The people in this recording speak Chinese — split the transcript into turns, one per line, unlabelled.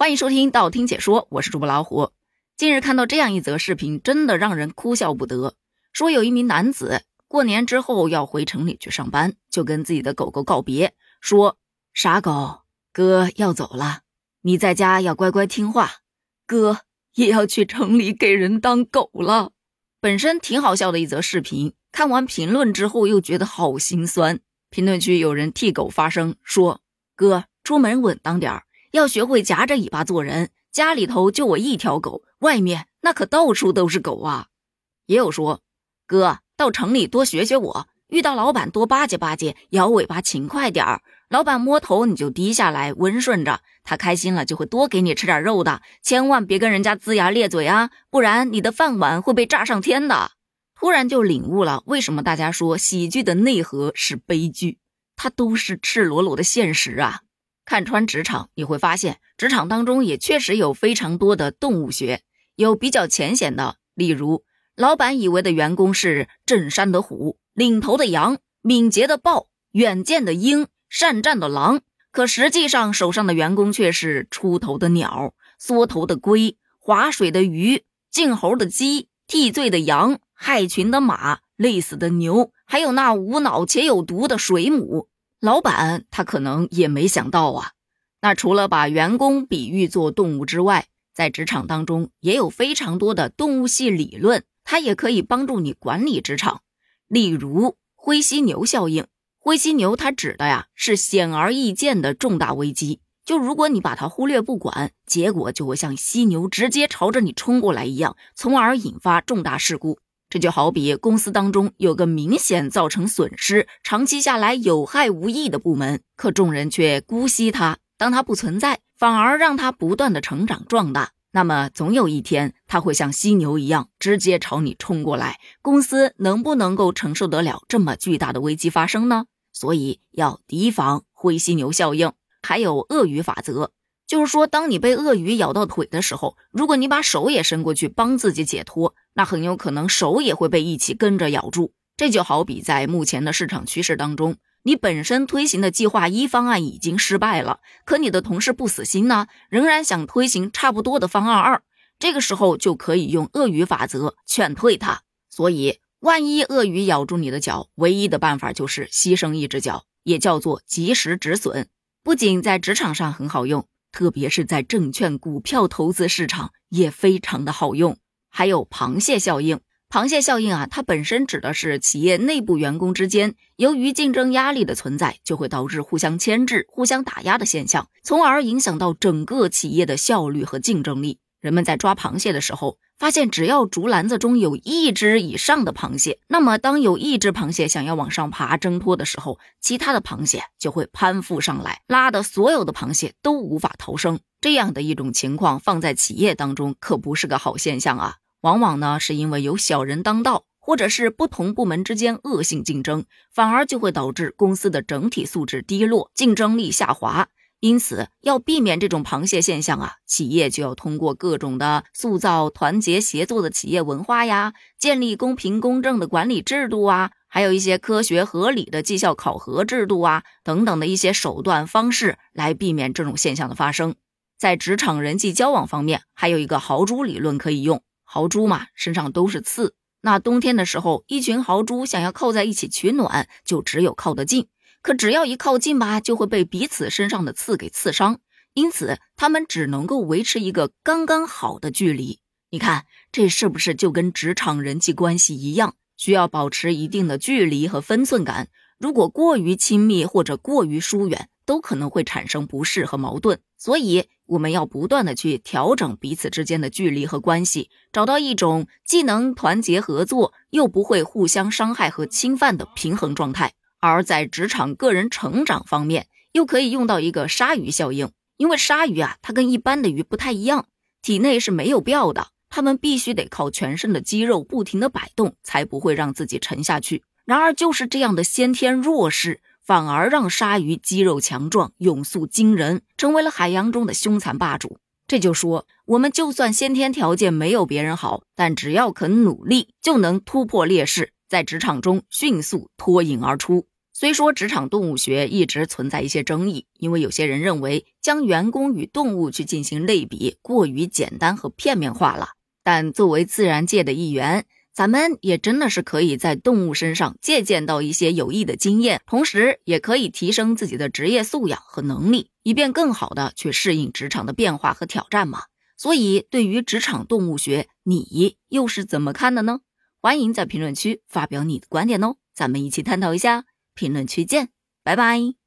欢迎收听道听解说，我是主播老虎。近日看到这样一则视频，真的让人哭笑不得。说有一名男子过年之后要回城里去上班，就跟自己的狗狗告别，说：“傻狗，哥要走了，你在家要乖乖听话，哥也要去城里给人当狗了。”本身挺好笑的一则视频，看完评论之后又觉得好心酸。评论区有人替狗发声，说：“哥，出门稳当点儿。”要学会夹着尾巴做人，家里头就我一条狗，外面那可到处都是狗啊。也有说，哥到城里多学学我，遇到老板多巴结巴结，摇尾巴勤快点儿。老板摸头你就低下来，温顺着，他开心了就会多给你吃点肉的。千万别跟人家龇牙咧嘴啊，不然你的饭碗会被炸上天的。突然就领悟了，为什么大家说喜剧的内核是悲剧，它都是赤裸裸的现实啊。看穿职场，你会发现职场当中也确实有非常多的动物学，有比较浅显的，例如老板以为的员工是镇山的虎、领头的羊、敏捷的豹、远见的鹰、善战的狼，可实际上手上的员工却是出头的鸟、缩头的龟、划水的鱼、静猴的鸡、替罪的羊、害群的马、累死的牛，还有那无脑且有毒的水母。老板他可能也没想到啊，那除了把员工比喻作动物之外，在职场当中也有非常多的动物系理论，它也可以帮助你管理职场。例如灰犀牛效应，灰犀牛它指的呀是显而易见的重大危机，就如果你把它忽略不管，结果就会像犀牛直接朝着你冲过来一样，从而引发重大事故。这就好比公司当中有个明显造成损失、长期下来有害无益的部门，可众人却姑息它，当它不存在，反而让它不断的成长壮大。那么总有一天，它会像犀牛一样直接朝你冲过来。公司能不能够承受得了这么巨大的危机发生呢？所以要提防灰犀牛效应，还有鳄鱼法则。就是说，当你被鳄鱼咬到腿的时候，如果你把手也伸过去帮自己解脱，那很有可能手也会被一起跟着咬住。这就好比在目前的市场趋势当中，你本身推行的计划一方案已经失败了，可你的同事不死心呢，仍然想推行差不多的方案二，这个时候就可以用鳄鱼法则劝退他。所以，万一鳄鱼咬住你的脚，唯一的办法就是牺牲一只脚，也叫做及时止损。不仅在职场上很好用。特别是在证券、股票投资市场也非常的好用。还有螃蟹效应，螃蟹效应啊，它本身指的是企业内部员工之间由于竞争压力的存在，就会导致互相牵制、互相打压的现象，从而影响到整个企业的效率和竞争力。人们在抓螃蟹的时候。发现，只要竹篮子中有一只以上的螃蟹，那么当有一只螃蟹想要往上爬挣脱的时候，其他的螃蟹就会攀附上来，拉的所有的螃蟹都无法逃生。这样的一种情况放在企业当中可不是个好现象啊！往往呢是因为有小人当道，或者是不同部门之间恶性竞争，反而就会导致公司的整体素质低落，竞争力下滑。因此，要避免这种螃蟹现象啊，企业就要通过各种的塑造团结协作的企业文化呀，建立公平公正的管理制度啊，还有一些科学合理的绩效考核制度啊，等等的一些手段方式来避免这种现象的发生。在职场人际交往方面，还有一个豪猪理论可以用。豪猪嘛，身上都是刺，那冬天的时候，一群豪猪想要靠在一起取暖，就只有靠得近。可只要一靠近吧，就会被彼此身上的刺给刺伤，因此他们只能够维持一个刚刚好的距离。你看，这是不是就跟职场人际关系一样，需要保持一定的距离和分寸感？如果过于亲密或者过于疏远，都可能会产生不适和矛盾。所以，我们要不断的去调整彼此之间的距离和关系，找到一种既能团结合作，又不会互相伤害和侵犯的平衡状态。而在职场个人成长方面，又可以用到一个鲨鱼效应。因为鲨鱼啊，它跟一般的鱼不太一样，体内是没有鳔的，它们必须得靠全身的肌肉不停的摆动，才不会让自己沉下去。然而，就是这样的先天弱势，反而让鲨鱼肌肉强壮、泳速惊人，成为了海洋中的凶残霸主。这就说，我们就算先天条件没有别人好，但只要肯努力，就能突破劣势，在职场中迅速脱颖而出。虽说职场动物学一直存在一些争议，因为有些人认为将员工与动物去进行类比过于简单和片面化了。但作为自然界的一员，咱们也真的是可以在动物身上借鉴到一些有益的经验，同时也可以提升自己的职业素养和能力，以便更好的去适应职场的变化和挑战嘛。所以，对于职场动物学，你又是怎么看的呢？欢迎在评论区发表你的观点哦，咱们一起探讨一下。评论区见，拜拜。